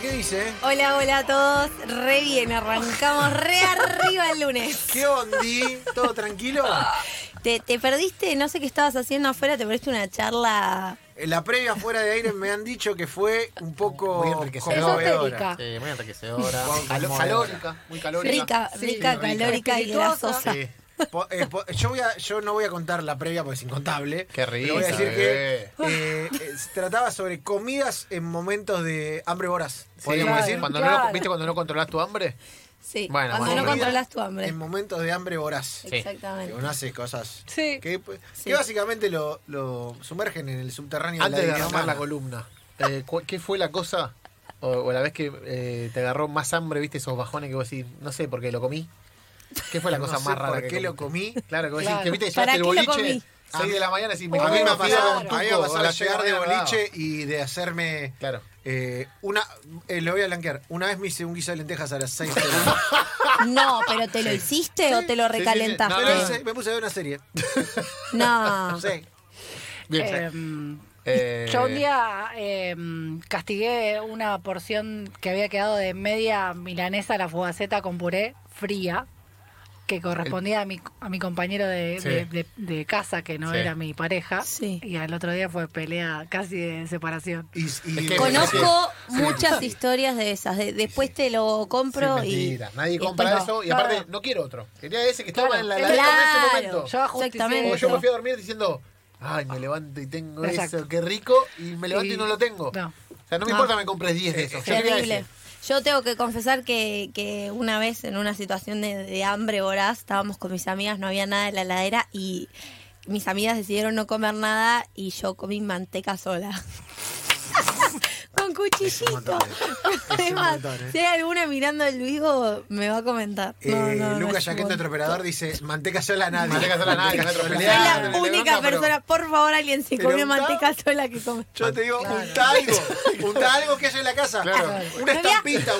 ¿qué dice? Hola, hola a todos. Re bien, arrancamos re arriba el lunes. ¿Qué ondi? ¿Todo tranquilo? Te, te perdiste, no sé qué estabas haciendo afuera, te perdiste una charla. En la previa fuera de aire me han dicho que fue un poco Muy enriquecedora. Sí, muy enriquecedora. Calórica, muy calórica. Rica, Sí, rica, rica. calórica y grasosa. Sí. Po- eh, po- yo, voy a, yo no voy a contar la previa porque es incontable. Qué pero voy a decir que bebé. eh, eh, se trataba sobre comidas en momentos de hambre voraz. Podríamos claro. decir. Cuando Claro. no, ¿Viste cuando no controlás tu hambre? Sí, Bueno, cuando bueno, no controlas tu hambre. En momentos de hambre voraz. Sí. Que Exactamente. uno hace cosas Sí. que, Sí. básicamente lo, lo sumergen en el subterráneo Antes de la humana. la columna, eh, ¿qué fue la cosa o, o la vez que eh, te agarró más hambre, viste esos bajones que vos decís, no sé por qué lo comí? ¿Qué fue la No cosa sé más rara por que qué lo comiste? comí. Claro, que vos Claro. decís, que viste, ¿Para llegaste el lo boliche, comí? 6 de la mañana, y me A mí me ha pasado, un a llegar de boliche y de hacerme Claro. eh, una. Eh, lo voy a blanquear. Una vez me hice un guiso de lentejas a las 6 de la mañana. No, pero ¿te lo hiciste o te lo sí, sí. recalentaste? No, Me lo no, hice, me puse a ver una serie. No. Sí. Bien. Em, Eh, Yo un día em, castigué una porción que había quedado de media milanesa a la fugaceta con puré fría, que correspondía a mi, a mi compañero de, Sí. de- de- de casa, que no Sí. era mi pareja. Sí. Y al otro día fue pelea casi de separación. Y, y- Es que- Conozco Sí. muchas historias de esas. de- después te lo compro Sí, y. Nadie y compra eso y aparte no quiero otro. Quería ese que estaba Claro. en la Claro. en ese momento. Yo Exactamente. Como yo me fui a dormir diciendo, ay, me levanto y tengo Exacto. eso, qué rico, y me levanto y, Y- no lo tengo. no. O sea, no me No. importa me compres 10 de esos. yo quería Terrible. ese. Yo tengo que confesar que, que una vez en una situación de, de hambre voraz estábamos con mis amigas, no había nada en la heladera y mis amigas decidieron no comer nada y yo comí manteca sola. Con cuchillito. Además, montón, ¿eh? si hay alguna mirando el vivo, me va a comentar. No, eh, no, no, Lucas nuestro operador, dice: manteca sola a nadie. Manteca sola a nadie, Soy la única persona, por favor, alguien si unta- manteca sola que come. Yo te digo, unta algo. Unta algo que haya en la casa. Claro. Una estampita,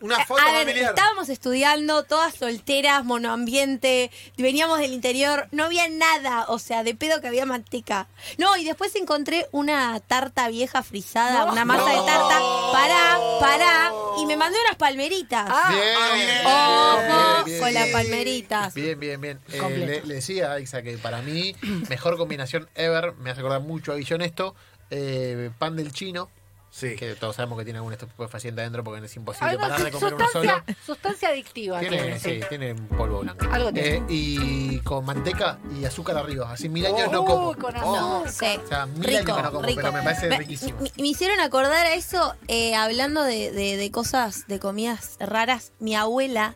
una foto a ver, familiar. estábamos estudiando, todas solteras, monoambiente, veníamos del interior, no había nada, o sea, de pedo que había manteca. No, y después encontré una tarta vieja frisada, No. una masa de tarta, pará, pará, y me mandé unas palmeritas. Ah, Bien, Ah, bien. Ojo bien, con las palmeritas. Bien, bien, bien. Eh, le, le decía a Isa que para mí, mejor combinación ever, me hace acordar mucho a Guillón esto, eh, pan del chino, Sí. que todos sabemos que tiene algún estupefaciente adentro porque es imposible Algo- parar de comer uno solo. sustancia, sustancia adictiva. Tiene, tiene, sí, tiene un polvo blanco. Algo tiene. Eh, y con manteca y azúcar arriba. Así mil años Uy, no como. con Oh. azúcar. Sí. O sea, mil Rico, años que no como, rico. pero me parece Me- riquísimo. Me, me hicieron acordar a eso, eh, hablando de, de- de cosas, de comidas raras. Mi abuela,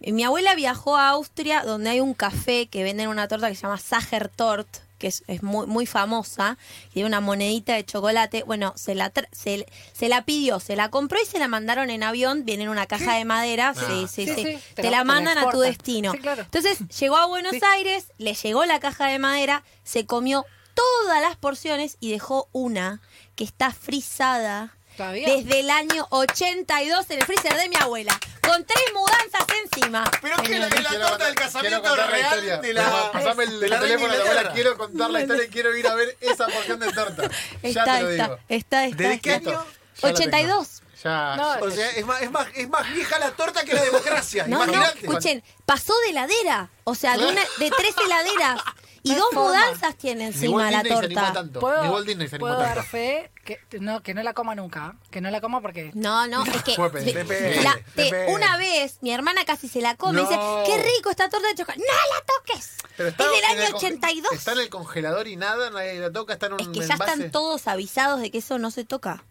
mi abuela viajó a Austria, donde hay un café que venden una torta que se llama Sachertort, que es, es muy, muy famosa, y tiene una monedita de chocolate. Bueno, se la, tra- se, se la pidió, se la compró y se la mandaron en avión. Viene en una caja de madera. Ah. sí, Sí, sí. sí, Te, te la mandan a tu destino. Claro. Entonces llegó a Buenos. Aires, le llegó la caja de madera, se comió todas las porciones y dejó una que está frisada ¿Todavía? desde el año 82 en el freezer de mi abuela, con tres mudanzas encima. Pero que la, la torta del casamiento la real historia. de la. Pasame el de la teléfono de la abuela. Quiero contar la historia y quiero ir a ver esa porción de torta. ya Está, te lo está, digo. está, está. ¿Desde qué está. año? Ya la 82. Ya. No, O sea, es más, es, más, es más vieja la torta que la democracia. No, no, Imagínate. escuchen, pasó de heladera, o sea, de, una, de tres heladeras y No dos forma. mudanzas tiene encima la torta. tanto. ¿Puedo, Ni Walt Disney se animó puedo dar tanto. fe que no, que no la coma nunca. Que no la coma porque... No, no, es que de- la- una vez mi hermana casi se la come y dice, No. qué rico esta torta de chocolate. ¡No la toques! Pero está es del en el año conge- 82. Está en el congelador y nada, nadie la toca, está en un Es que ya envase. están todos avisados de que eso no se toca.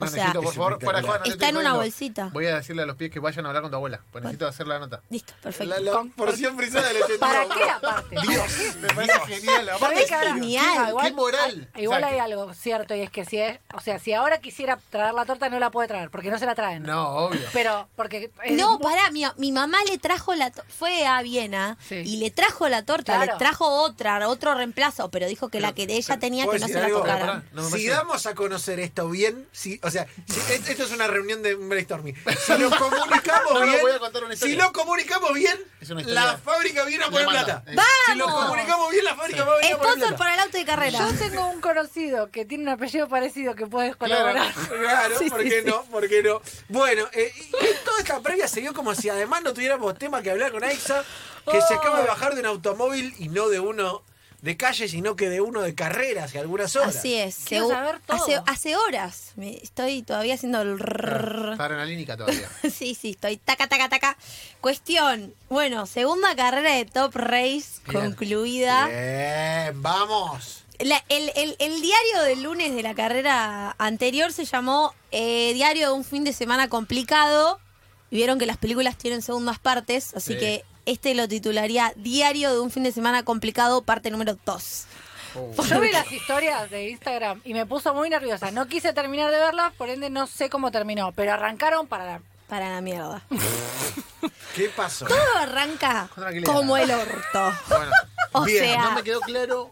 O No, sea, necesito, por Es favor, fuera de joda, no te Está en una bolsita. Voy a decirle a los pies que vayan a hablar con tu abuela, pues necesito hacer la nota. listo, perfecto. La, la Con- porción frisada del 82. ¿Para qué aparte? Dios, me parece genial. Aparte, ¿Sabés que ahora- genial. Ah, Qué moral. hay- igual O sea, hay algo cierto y es que si es, o sea, si ahora quisiera traer la torta no la puede traer porque no se la traen. No, obvio. Pero porque es No, pará, mi, mi mamá le trajo la to- fue a Viena Sí. y le trajo la torta, Claro. le trajo otra, otro reemplazo, pero dijo que la que ella tenía ¿Puedo que no se la algo? tocara. Pará, no si damos a conocer esto bien, si, O sea, si- esto es una reunión de un brainstorming. Si lo comunicamos No, no, bien, voy a contar una si lo comunicamos bien, la fábrica viene a poner manda. plata. Eh. Si lo ¡Vamos! comunicamos bien, la fábrica va a venir a poner Sponsor plata. para el auto de carrera. Yo tengo un conocido que tiene un apellido parecido que puedes colaborar. Claro, Sí, ¿por sí, qué sí. no? ¿Por qué no? Bueno, eh, y toda esta previa se dio como si además no tuviéramos tema que hablar con Aixa, que se acaba de bajar de un automóvil y no de uno de calle, sino que de uno de carrera hace algunas horas. Así es. Quiero saber todo. Hace, hace horas. Me- estoy todavía haciendo el... Está adrenalínica todavía. Sí, sí, estoy taca, taca, taca. Cuestión. Bueno, segunda carrera de Top Race Bien. concluida. Bien, vamos. La- el, el- el diario del lunes de la carrera anterior se llamó eh, Diario de un fin de semana complicado. Y vieron que las películas tienen segundas partes, así Sí. que este lo titularía Diario de un fin de semana complicado, parte número 2. Oh. Yo vi las historias de Instagram y me puso muy nerviosa. No quise terminar de verlas, por ende no sé cómo terminó, pero arrancaron para la... Para la mierda. ¿Qué pasó? Todo arranca como el orto. Bueno, O Bien, sea, no me quedó claro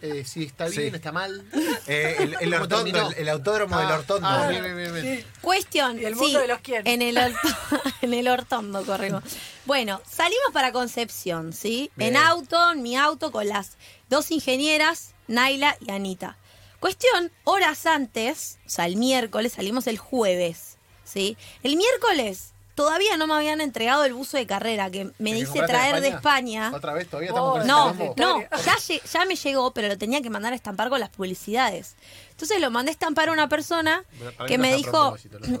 eh, si está bien, Sí. está mal. Eh, el, el ¿Cómo ortondo, el, el autódromo del Ah, ortondo. ah, bien, bien, bien, bien. Cuestión. ¿Y el sí, mundo de los quién? En el, orto- en el ortondo corrimos. Bueno, salimos para Concepción, ¿sí? Bien. En auto, en mi auto, con las dos ingenieras, Naila y Anita. Cuestión, horas antes, o sea, el miércoles, salimos el jueves, ¿sí? El miércoles todavía no me habían entregado el buzo de carrera que me ¿El que dice traer de España. ¿Otra vez? ¿Todavía estamos con ese No, no, ya, ya me llegó, pero lo tenía que mandar a estampar con las publicidades. Entonces lo mandé a estampar a una persona que me dijo,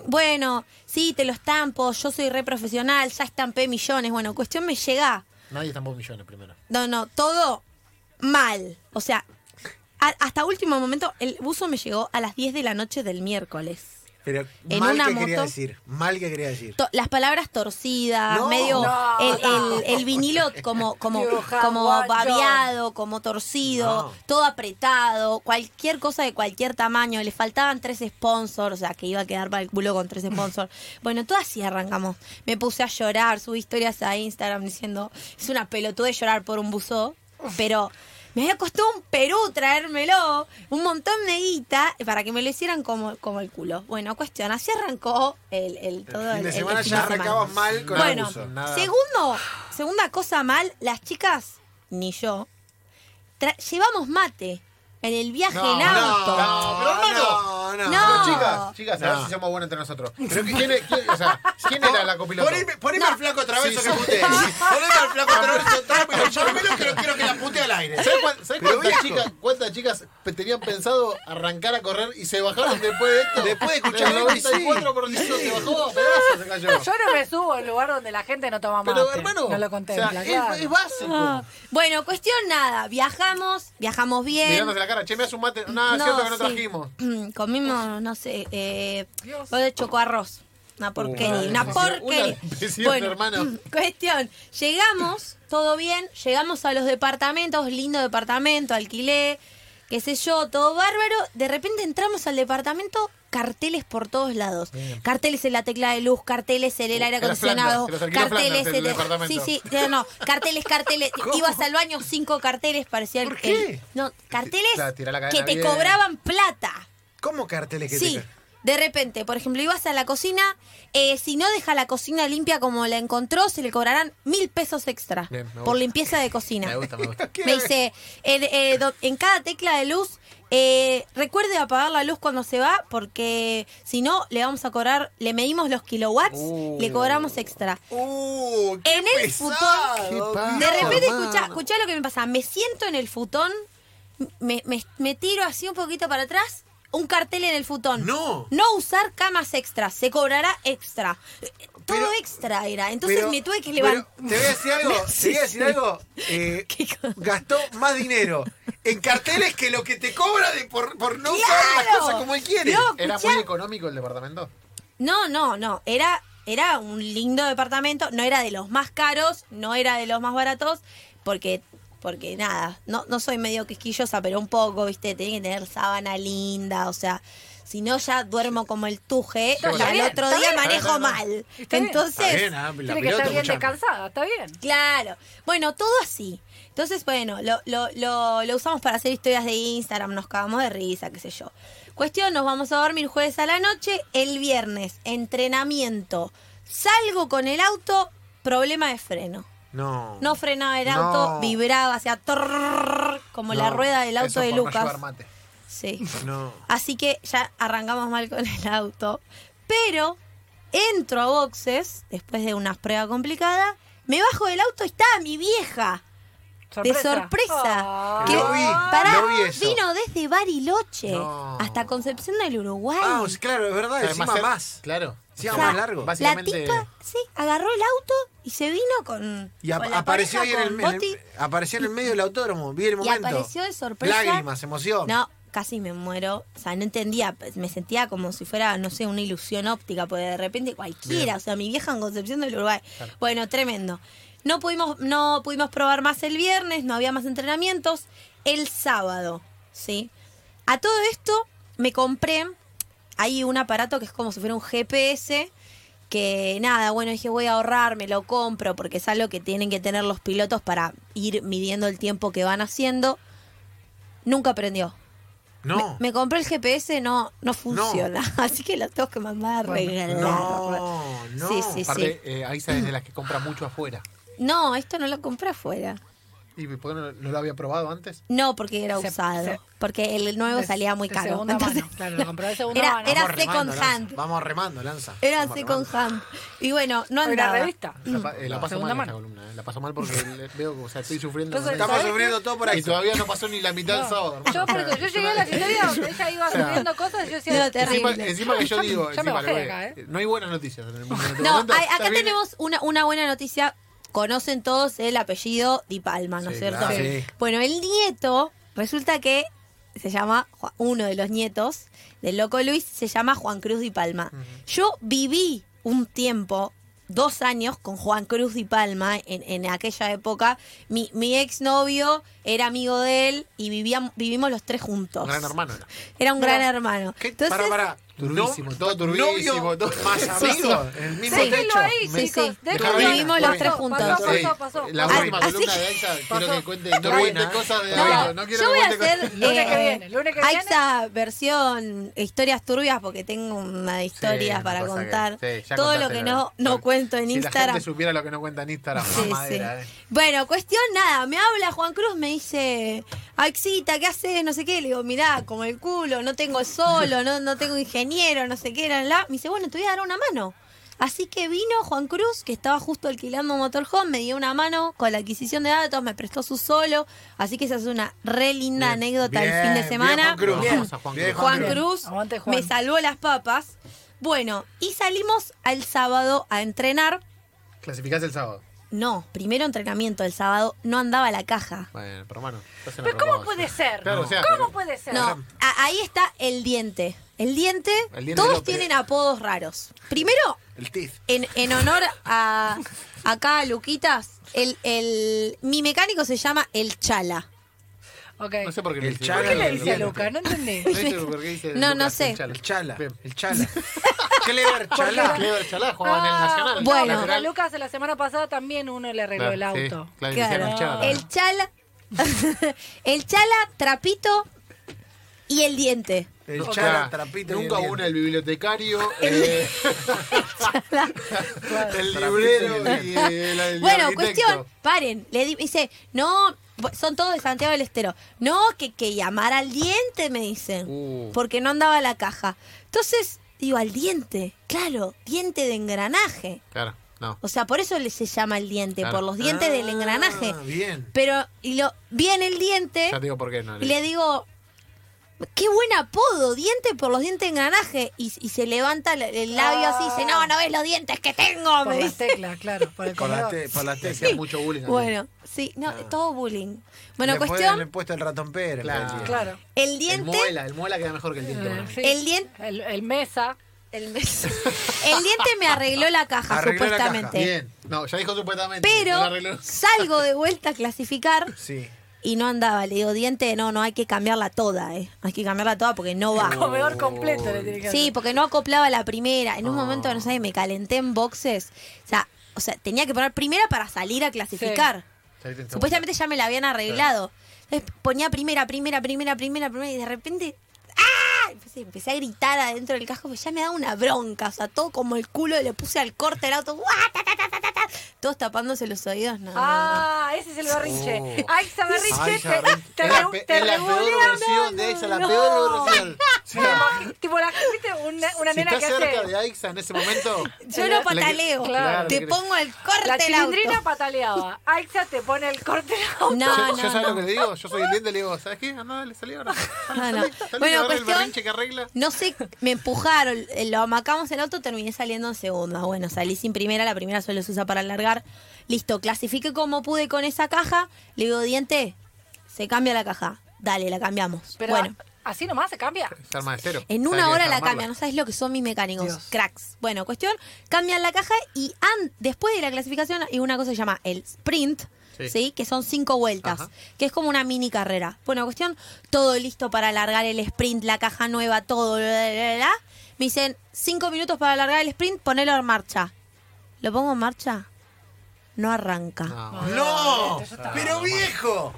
bueno, sí, te lo estampo, yo soy re profesional, ya estampé millones. Bueno, cuestión me llega, Nadie estampó millones primero. no, no, todo mal. O sea, a- hasta último momento, el buzo me llegó a las 10 de la noche del miércoles. Pero En mal una que quería decir. Mal que quería decir. To- las palabras torcidas, No, medio no, el, no. el- el vinilo como como como babeado, como torcido, No. todo apretado, cualquier cosa de cualquier tamaño, le faltaban tres sponsors, o sea, que iba a quedar para el culo con tres sponsors. Bueno, todo así arrancamos. Me puse a llorar, subí historias a Instagram diciendo, es una pelotuda de llorar por un buzo, pero me había costado un Perú traérmelo, un montón de guita, para que me lo hicieran como, como el culo. Bueno, cuestión, así arrancó el, el todo fin de el- el semana fin ya de semana. arrancabas mal con Bueno, el buzo. Nada. segundo, segunda cosa mal, las chicas, ni yo, tra- llevamos mate en el viaje No, en auto. no, pero hermano. no, no. No. Pero chicas, chicas, a ver si somos buenos entre nosotros. Pero ¿quién, es- quién- o sea, ¿quién era la copiloto? Poneme, poneme al flaco traverso Sí, que sí. putee. Poneme al flaco traverso, tráemelo, llámelo que lo quiero que aire. ¿Sabes, cuán- sabes Pero cuántas, chicas, cuántas chicas tenían pensado arrancar a correr y se bajaron después de esto? Después de escuchar el esto, 94 por ciento se bajó a pedazos, se cayó. Yo no me subo al lugar donde la gente no toma mate. Pero hermano, no lo o contempla, sea, es- claro. es, básico. Ah. Bueno, cuestión nada, viajamos, viajamos bien. Mirándose la cara, che, me das un mate. No, es cierto que no sí. trajimos. Comimos, no sé, eh, de choco arroz. Una porquería, una una porquería. depresión, hermano. cuestión, llegamos, todo bien, llegamos a los departamentos, lindo departamento, alquilé, qué sé yo, todo bárbaro. De repente entramos al departamento, carteles por todos lados. Bien. Carteles en la tecla de luz, carteles en el aire acondicionado, carteles el en el-. Sí, sí, no, no, carteles, carteles. Ibas al baño, cinco carteles, parecía el- ¿Por qué? el- no, carteles la que te bien. cobraban plata. ¿Cómo carteles que Sí, te de repente, por ejemplo, ibas a la cocina, eh, si no deja la cocina limpia como la encontró, se le cobrarán mil pesos extra Bien, por gusta. limpieza de cocina. Me gusta, me gusta. Me dice, en, eh, en cada tecla de luz, eh, recuerde apagar la luz cuando se va, porque si no, le vamos a cobrar, le medimos los kilowatts, Uh. le cobramos extra. Uh, qué En el pesado, futón. De repente, hermano. escuchá, escuchá lo que me pasa. Me siento en el futón, me, me- me tiro así un poquito para atrás, un cartel en el futón. No. No usar camas extras, se cobrará extra. Todo Pero- extra era. Entonces Pero- me tuve que levantar. Te voy a decir algo, te voy a decir algo. eh, gastó más dinero en carteles que lo que te cobra de por, por no usar las ¡Claro! cosas como él quiere. No, ¿Era escuchá. muy económico el departamento? No, no, no. Era, era un lindo departamento. No era de los más caros, no era de los más baratos, porque, porque nada, no, no soy medio quisquillosa, pero un poco, viste, tiene que tener sábana linda, o sea. Si no, ya duermo como el tuje y al bien, otro está día bien. manejo Está bien. mal. Está. Entonces, Está bien, ah, Tiene que estar bien descansada, está bien. Claro. Bueno, todo así. Entonces, bueno, lo, lo, lo, lo usamos para hacer historias de Instagram, nos cagamos de risa, qué sé yo. cuestión, nos vamos a dormir jueves a la noche, el viernes, entrenamiento. Salgo con el auto, problema de freno. No. No frenaba el No. auto, vibraba, hacía trrrr, como la rueda del auto Eso de por Lucas. mate. Sí. No. Así que ya arrancamos mal con el auto. Pero entro a boxes, después de unas pruebas complicadas, me bajo del auto y estaba mi vieja. De sorpresa. Ah. Que, Lo vi, pará, lo vi eso. vino desde Bariloche No. hasta Concepción del Uruguay. Ah, claro, es verdad, Además, encima ser- más. Claro. Encima O sea, más largo. La Básicamente. tipa, sí, agarró el auto y se vino con. Y con la apareció ahí pareja, en el, con en el- Boti, apareció en el medio del autódromo, vi el y momento. apareció de sorpresa. Lágrimas, emoción. No, casi me muero. O sea, no entendía. Me sentía como si fuera, no sé, una ilusión óptica, porque de repente cualquiera, o sea, mi vieja en Concepción del Uruguay. Bueno, tremendo. No pudimos, no pudimos probar más el viernes, no había más entrenamientos. El sábado, ¿sí? A todo esto me compré, hay un aparato que es como si fuera un GPS, que nada, bueno, dije voy a ahorrar, me lo compro, porque es algo que tienen que tener los pilotos para ir midiendo el tiempo que van haciendo. Nunca prendió. No. Me, me compré el GPS, no, no funciona. Así que lo tengo que mandar a regalar. no, no. Sí, sí, Aparte, eh, Aiza es de las que compra mucho afuera. No, esto no lo compré afuera. ¿Y por qué no, no lo había probado antes? No, porque era Se- usado. se- porque el nuevo De- salía muy de caro. segunda Entonces, mano, claro, lo compró de segunda Era- mano. era Vamos remando, second Lanza. hand. Vamos remando, Lanza. Era Vamos second remando. hand. Y bueno, no andaba. revista. La, eh, la paso Segunda mal esta mano. columna. eh. La paso mal porque veo que o sea, estoy sufriendo. Entonces, Estamos eso. ¿sabes sufriendo todo por ahí. y todavía no pasó ni la mitad del sábado. hermano. Yo, por eso, yo llegué a la historia donde ella iba subiendo cosas y yo decía, No, Encima, terrible. encima que yo digo, ¿eh? no hay buenas noticias en el mundo. No, acá tenemos una, una buena noticia. Conocen todos el apellido Di Palma, ¿no es Sí, cierto? claro. Sí. Bueno, el nieto, resulta que se llama, uno de los nietos del Loco Luis, se llama Juan Cruz Di Palma. Yo viví un tiempo, dos años, con Juan Cruz Di Palma en, en aquella época. Mi, mi exnovio era amigo de él y vivíamos, vivimos los tres juntos. Un gran hermano era. Era un gran hermano. ¿Qué? Entonces, para, para. Turbísimo, No- todo turbísimo, novio todo- Más Sí, amigos, en el mismo Sí. techo. Déjenlo ahí, Sí, sí. Vivimos los tres juntos. Pasó, Sí. pasó, pasó. La última así columna que- de Aiza, quiero que cuente, no Turbina, cuente ¿eh? cosas de No, no quiero yo voy que a cuente hacer cosas. Lunes que eh, viene, lunes que viene. Aixa versión historias turbias porque tengo una historia una para que- contar. sí, ya Todo lo que la no, no cuento en si la Instagram. gente supiera lo que no cuenta en Instagram, Sí, mamadera, sí. eh. Bueno, cuestión nada, me habla Juan Cruz, me dice, Aixita, ¿qué haces? No sé qué, le digo, mirá, como el culo, no tengo solo, no, no tengo ingeniero, no sé qué, la, la. Me dice, bueno, te voy a dar una mano. Así que vino Juan Cruz, que estaba justo alquilando un motorhome, me dio una mano con la adquisición de datos, me prestó su solo, así que esa es una re linda Bien, anécdota el bien, fin de bien, semana. Juan Cruz. Bien. Vamos a Juan Cruz. Juan Bien. Cruz Aguante, Juan. me salvó las papas. Bueno, y salimos al sábado a entrenar. Clasificás el sábado. No, primero entrenamiento el sábado, no andaba la caja. Bueno, pero hermano. estás en Pero ¿cómo puede ser? Claro, o sea, ¿Cómo pero- puede ser? No, a- ahí está el diente. El diente, El diente todos López. tienen apodos raros. Primero, El en, en honor a acá a Luquitas, el, el, mi mecánico se llama el Chala. No sé por qué El dice. Chala ¿Por qué le dice a. Luca? No entendí. No sé por qué dice No, no Lucas, sé. el Chala. El chala. Bien. El chala. Clever chala. Clever Chalá jugaba en el Ah, Nacional. Bueno. a Lucas la semana pasada también uno le arregló Claro, el sí, auto. claro, le decían Claro. el Chala. El Chala, el Chala, Trapito y el diente. El chala, trapito. y Nunca el diente. el bibliotecario, eh, el librero y el, el Bueno, arquitecto. cuestión, paren. Le di- dice, no, son todos de Santiago del Estero. No, que, que llamar al diente, me dicen. Uh. Porque no andaba la caja. Entonces, digo, al diente. Claro, diente de engranaje. Claro, no. O sea, por eso le se llama el diente, Claro. por los dientes del engranaje. Ah, bien. Pero, y lo, viene el diente Ya digo por qué no. y le digo, qué buen apodo, diente por los dientes de engranaje. Y, y se levanta el, el labio así y dice, no, no ves los dientes que tengo. Por las teclas, claro. Por el Por la, comedor. te, por la Te te. hacían mucho bullying. Bueno, sí, no, todo bullying. Bueno, Le cuestión, Le he puesto el ratón Pérez. Claro. el. Claro. el El diente, muela, el muela queda mejor que el diente. Bueno. sí. el diente, El, el mesa. el, mes- el diente me arregló la caja, Arregló la supuestamente. Bien. No, ya dijo supuestamente. Pero salgo de vuelta a clasificar Sí. Y no andaba. Le digo, diente, no, no, hay que cambiarla toda, eh. Hay que cambiarla toda porque no va. Comedor completo le tiene que Sí, porque no acoplaba la primera. En un momento, no sé, me calenté en boxes. O sea, o sea, tenía que poner primera para salir a clasificar. Supuestamente ya me la habían arreglado. Entonces ponía primera, primera, primera, primera, primera y de repente. ¡Ah! empecé a gritar adentro del casco, pues ya me daba una bronca, o sea, todo como el culo, le puse al corte del auto, ¡guau! ta, ta, ta, ta, ta, ta, todos tapándose los oídos, no. no, no. Ah, ese es el berrinche. Oh. Aixa berrinche, Aixa te, te, Es la regu- pe- te es la peor versión de Aixa, la no. peor versión. Imagino- Tipo, la, ¿viste? Una, una si nena estás que cerca hace... de Aixa en ese momento, Yo le- pataleo, claro, te pongo el corte La auto. chilindrina pataleaba. Aixa te pone el corte del auto. No, yo, no, yo ¿sabes lo que le digo? Yo soy el diente y le digo, ¿sabes qué? Anda, dale, salí ahora. No, no. Salí, salí, Bueno, agarra el cuestión- berrinche que arregla. No sé, me empujaron, lo amacamos el auto, terminé saliendo en segunda. Bueno, salí sin primera, la primera solo se usa para alargar. Listo, clasifiqué como pude con esa caja. Le digo, diente, se cambia la caja. Dale, la cambiamos. Pero bueno, así nomás se cambia. Es arma de cero. en ¿Sabes una hora la cambian, no sabes lo que son mis mecánicos, Dios. cracks. Bueno, cuestión, cambian la caja y an- después de la clasificación hay una cosa que se llama el sprint, Sí. ¿sí? Que son cinco vueltas, Ajá. que es como una mini carrera. Bueno, cuestión, todo listo para alargar el sprint, la caja nueva, todo, bla, bla, bla, bla. Me dicen, cinco minutos para alargar el sprint, ponelo en marcha. ¿Lo pongo en marcha? No arranca. No. ¡No! Está- ¡Pero viejo!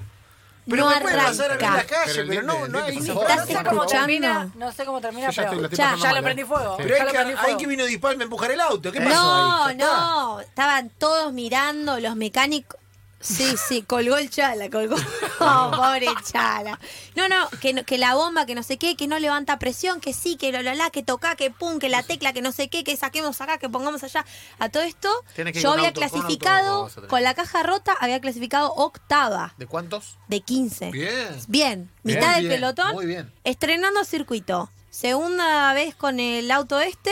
Pero No me puede pasar a la arranca. calle, Pero pero no, no hay ¿Estás No sé favor. cómo escuchando? termina, no sé cómo termina, ya pero ya, ya lo prendí fuego. Pero hay que, hay que vino disparme a empujar el auto. ¿Qué pasó No, ahí? No, estaban todos mirando, los mecánicos. Sí, sí, colgó el chala, colgó. Oh, pobre chala. No, no que, no, que la bomba, que no sé qué, que no levanta presión, que sí, que la, la, la, que toca, que pum, que la tecla, que no sé qué, que saquemos acá, que pongamos allá. A todo esto, yo había auto, con auto, clasificado, con la caja rota, había clasificado octava ¿De cuántos? de 15. Bien. Bien, Bien, mitad del bien, pelotón. muy bien. Estrenando circuito. Segunda vez con el auto este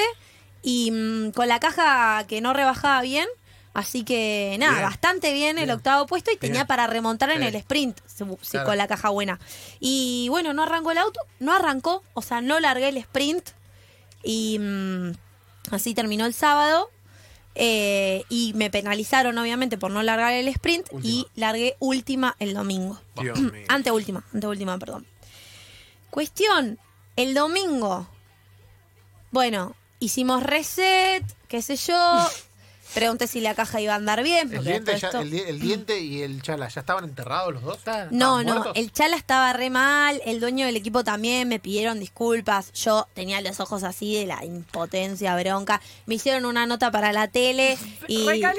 y mm, con la caja que no rebajaba bien. Así que nada, Bien. bastante bien, el octavo puesto y tenía para remontar en el sprint si- si Claro. con la caja buena. Y bueno, no arrancó el auto, no arrancó, o sea, no largué el sprint y mm, así terminó el sábado. eh, y me penalizaron obviamente por no largar el sprint y largué última el domingo. Dios mío. Anteúltima, anteúltima, perdón. Cuestión, el domingo. Bueno, hicimos reset, qué sé yo. Pregunté si la caja iba a andar bien. El Porque diente, todo ya- esto- el, di- el diente y el chala, ¿ya estaban enterrados los dos? No, ¿Estaban no, muertos? el chala estaba re mal, el dueño del equipo también me pidieron disculpas, yo tenía los ojos así de la impotencia, bronca, me hicieron una nota para la tele y... Recaliente.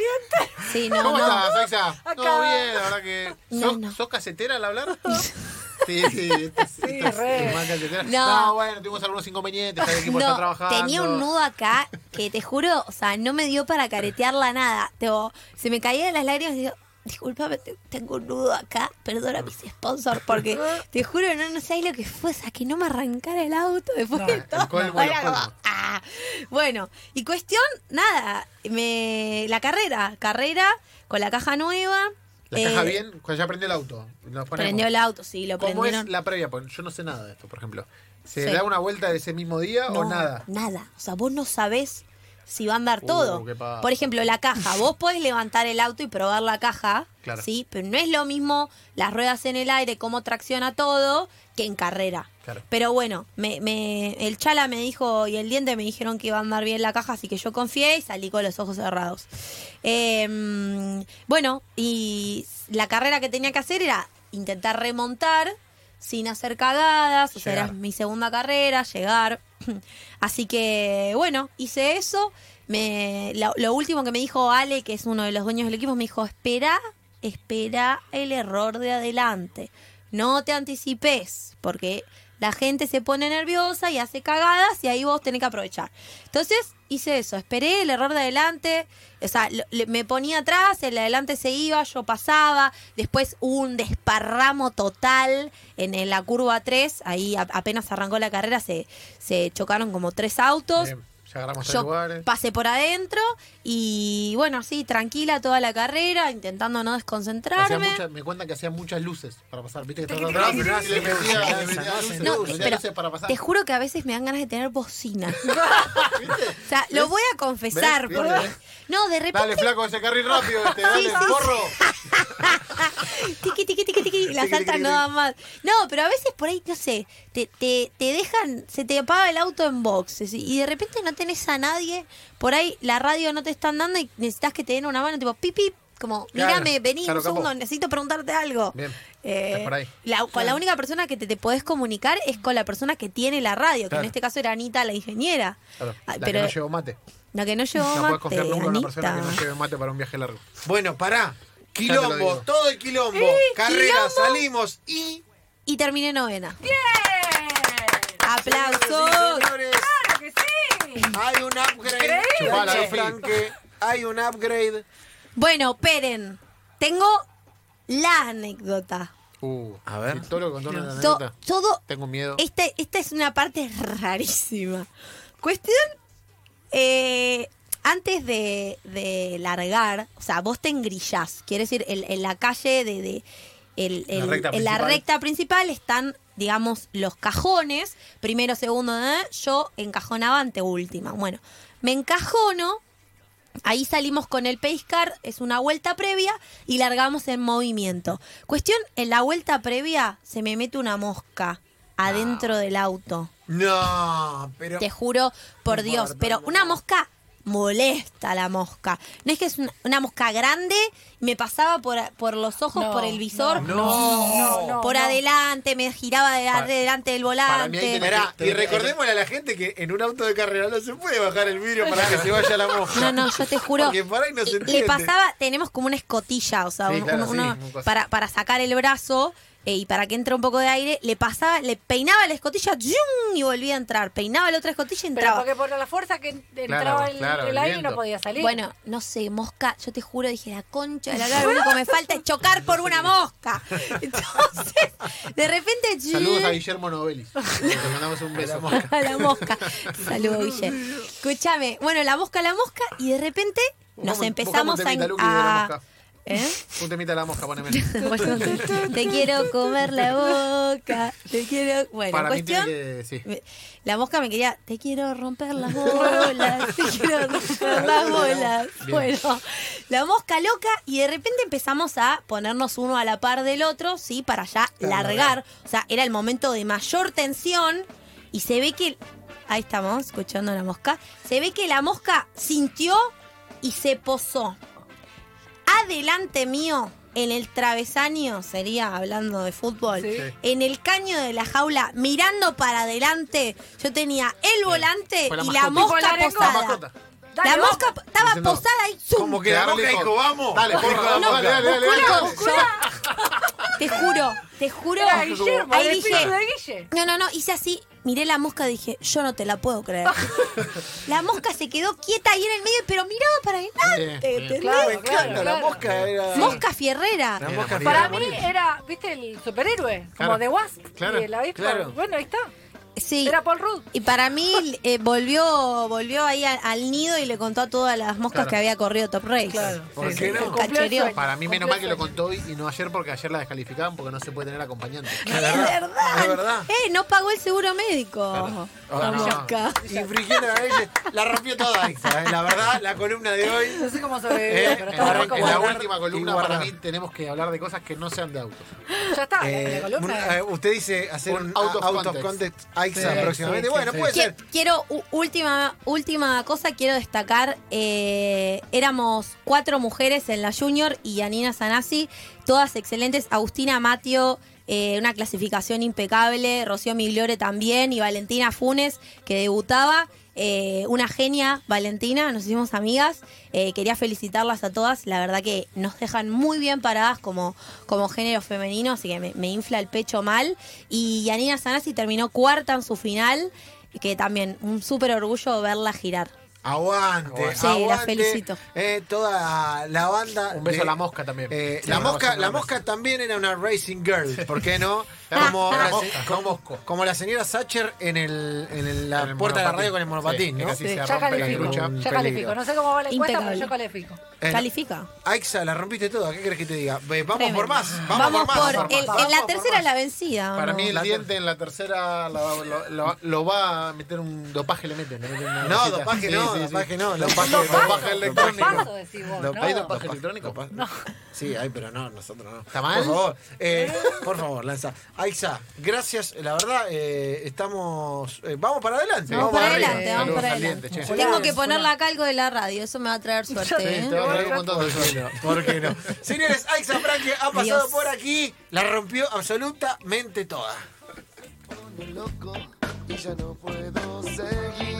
Sí, no, ¿Cómo no. estás, Aixa? Todo bien, la verdad que... No, ¿Sos, no. sos casetera al hablar? Sí, sí, esto es- Sí, esto es re. más casetera. No. No. bueno, tuvimos algunos inconvenientes, el equipo está No, trabajando. tenía un nudo acá que te juro, o sea, no me dio para caretearla nada. Tipo, se me caían las lágrimas y digo, disculpame, te- tengo un nudo acá, perdona a mis sponsors, porque te juro, no, no sabes lo que fue, o sea, que no me arrancara el auto después No, de todo. colmo de Era como, ah. Bueno, y cuestión, nada, me la carrera, carrera con la caja nueva. La eh, caja bien, cuando ya prendió el auto. Prendió el auto, sí, lo ¿Cómo prendieron. es la previa? Porque yo no sé nada de esto, por ejemplo. ¿Se Sí. da una vuelta ese mismo día o nada? Nada. O sea, vos no sabés si va a andar Uh, todo. Por ejemplo, la caja. Vos podés levantar el auto y probar la caja, Claro. ¿sí? Pero no es lo mismo las ruedas en el aire, cómo tracciona todo, que en carrera. Claro. Pero bueno, me, me- el chala me dijo y el diente me dijeron que iba a andar bien la caja, así que yo confié y salí con los ojos cerrados. Eh, bueno, y la carrera que tenía que hacer era intentar remontar sin hacer cagadas, o sea, era mi segunda carrera, llegar. Así que, bueno, hice eso. Me, lo, lo último que me dijo Ale, que es uno de los dueños del equipo, me dijo, espera, espera el error de adelante. No te anticipes, porque la gente se pone nerviosa y hace cagadas y ahí vos tenés que aprovechar. Entonces hice eso, esperé el error de adelante, o sea, le- me ponía atrás, el de adelante se iba, yo pasaba, después un desparramo total en, la curva 3, ahí apenas arrancó la carrera se, se chocaron como tres autos. Yo lugares. pasé por adentro y bueno, así tranquila toda la carrera, intentando no desconcentrarme. me cuentan que hacía muchas luces para pasar. Te juro que a veces me dan ganas de tener bocina. ¿Viste? O sea, lo voy a confesar. ¿Ves? Porque... ¿Ves? No, de repente. Dale, flaco, ese carril rápido, este, dale, sí, sí. porro. Altas tiqui, no dan más. No, pero a veces por ahí, no sé, te, te, te dejan, se te apaga el auto en boxes y de repente no tenés a nadie, por ahí la radio no te están dando y necesitas que te den una mano, tipo, pip, pip, como, mírame, vení claro, un segundo, necesito preguntarte algo. Bien, Eh, por ahí. la- con la única persona que te, te podés comunicar es con la persona que tiene la radio, que en este caso era Anita, la ingeniera. Claro, Ay, la pero que no llevó mate. la que no llevó No mate, puedes confiar nunca en una persona que no lleve mate para un viaje largo. Bueno, pará. Quilombo, todo el quilombo. Carrera, salimos y. Y terminé novena. ¡Bien! ¡Aplausos! Señoras y señores, ¡Claro que sí! hay un upgrade. Increíble. Chupala. Franque, hay un upgrade. Bueno, Peren, tengo la anécdota. Uh, A ver. todo lo contó una To- anécdota. todo Tengo miedo. Este, esta es una parte rarísima. Cuestión, eh, antes de, de largar, o sea, vos te engrillás, quiere decir, en, en la calle de... de- el- La recta en la principal. recta principal están, digamos, los cajones, primero, segundo, ¿eh? yo encajonaba ante última. Bueno, me encajono, Ahí salimos con el pace car, es una vuelta previa y largamos en movimiento. Cuestión, en la vuelta previa se me mete una mosca adentro del auto. No, pero. Te juro por No Dios, importa, pero no. una mosca molesta la mosca. No es que es una, una mosca grande, me pasaba por, por los ojos, No, por el visor, no, no, no, por no. adelante, me giraba de- Para- delante del para mí hay volante. que- Esperá, Te- y recordémosle a la gente que en un auto de carrera no se puede bajar el vidrio para que se vaya la mosca. No, no, yo te juro. Porque por ahí no se le entiende. pasaba, tenemos como una escotilla, o sea, Sí, un- claro, un- sí, uno- un para, para sacar el brazo eh, y para que entre un poco de aire, le pasaba, le peinaba la escotilla ¡zum! y volvía a entrar. Peinaba la otra escotilla y Pero entraba. porque por la fuerza que entraba el, claro, el el aire no podía salir. Bueno, no sé, mosca, yo te juro, dije, la concha de la lo único que me falta es chocar por una mosca. Entonces, de repente... Saludos a Guillermo Novelis. Le mandamos un beso. a la mosca. Saludos, Guille. Escúchame. Bueno, la mosca, la mosca, y de repente nos empezamos a. a- mosca. ¿Eh? Un temita de la mosca, poneme. Bueno, te quiero comer la boca. Te quiero. Bueno, Para mí tiene cuestión. que. Sí. me- La mosca me quería, te quiero romper las bolas, te quiero romper las bolas. Bien. Bueno, la mosca loca y de repente empezamos a ponernos uno a la par del otro, ¿sí? Para ya largar. O sea, era el momento de mayor tensión y se ve que, ahí estamos, escuchando la mosca, se ve que la mosca sintió y se posó. Adelante mío, en el travesaño, sería hablando de fútbol, Sí. En el caño de la jaula, mirando para adelante, yo tenía el volante y la mosca posada. La. Dale, la vamos. mosca estaba Diciendo- posada ahí. ¡zum! Como que la mosca hijo. dijo, vamos. Dale, la vamos, mosca. dale, dale, dale, dale. Yo- te juro, te juro. Era Guillermo, Ahí dije, de Guille. no, no, no, hice así, miré la mosca y dije, yo no te la puedo creer. la mosca se quedó quieta ahí en el medio, pero miraba para adelante. Bien, bien. Claro, encanta, claro, la claro. mosca era. Mosca fierrera. La la Para mí era, viste, el superhéroe, como Claro. The Wasp. Claro, y el avispa. claro. Bueno, ahí está. Sí. Era Paul Rudd. Y para mí eh, volvió volvió ahí al, al nido y le contó a todas las moscas Claro. que había corrido Top Race. Claro. ¿Por Sí, cumplió el sueño. Para mí, menos mal que lo contó hoy y no ayer porque ayer la descalificaban porque no se puede tener acompañante. Es verdad. Es verdad. Eh, no pagó el seguro médico. Claro. La Ah, no. mosca. Infringiendo la rompió toda ¿eh? La verdad, la columna de hoy. No sé cómo sobrevivió, Eh, pero En estaba la, en última columna, y guardar. para mí, tenemos que hablar de cosas que no sean de autos. Ya está, Eh, la columna. un- eh, usted dice hacer Un un, out of out of context. Context Aixa Sí, próximamente. sí, bueno, sí, puede ser. Qui- Quiero, última, última cosa, quiero destacar, eh, éramos cuatro mujeres en la Junior y Anina Sanasi, todas excelentes, Agustina Matio, eh, una clasificación impecable, Rocío Migliore también y Valentina Funes, que debutaba. eh, una genia, Valentina, nos hicimos amigas. Eh, quería felicitarlas a todas. La verdad que nos dejan muy bien paradas como, como género femenino, así que me, infla el pecho mal. Y Yanina Sanasi terminó cuarta en su final, que también un súper orgullo verla girar. Aguante, Sí, la aguante. felicito. Eh, toda la banda. Un beso de- a la mosca también. eh, Sí, la mosca, la mosca también era una racing girl, ¿por qué no? Como, la como- como la señora Sacher en, el, en el- la En el puerta de la radio con el monopatín, Sí, ya califico, ya califico. No sé cómo va la encuesta, pero yo califico. Eh, Califica. Aixa, la rompiste toda, ¿qué crees que te diga? Vamos Tremendo. por más, vamos, Vamos por más. por, vamos el- por más. en la tercera la vencida. ¿o Para no? mí el La- diente en la tercera lo, lo- lo- lo va a meter un dopaje le meten. le meten una No, dopaje Sí, no, sí, sí. dopaje no. Dopaje, dopaje- dopaje electrónico. ¿Hay dopaje electrónico? Sí, ay, pero no, nosotros no. ¿Está mal? Por favor, eh, por favor, lanza. Aixa, gracias, la verdad, eh, estamos. eh, vamos para adelante. Vamos para adelante, vamos Saludos para adelante. diente. Tengo que ponerle acá algo de la radio, eso me va a traer suerte. Sí, ¿eh? te va a traer un montón de ¿Por qué no? ¿Por qué no? Señores, Aixa Franque ha pasado Dios. por aquí, la rompió absolutamente toda. loco y ya no puedo seguir.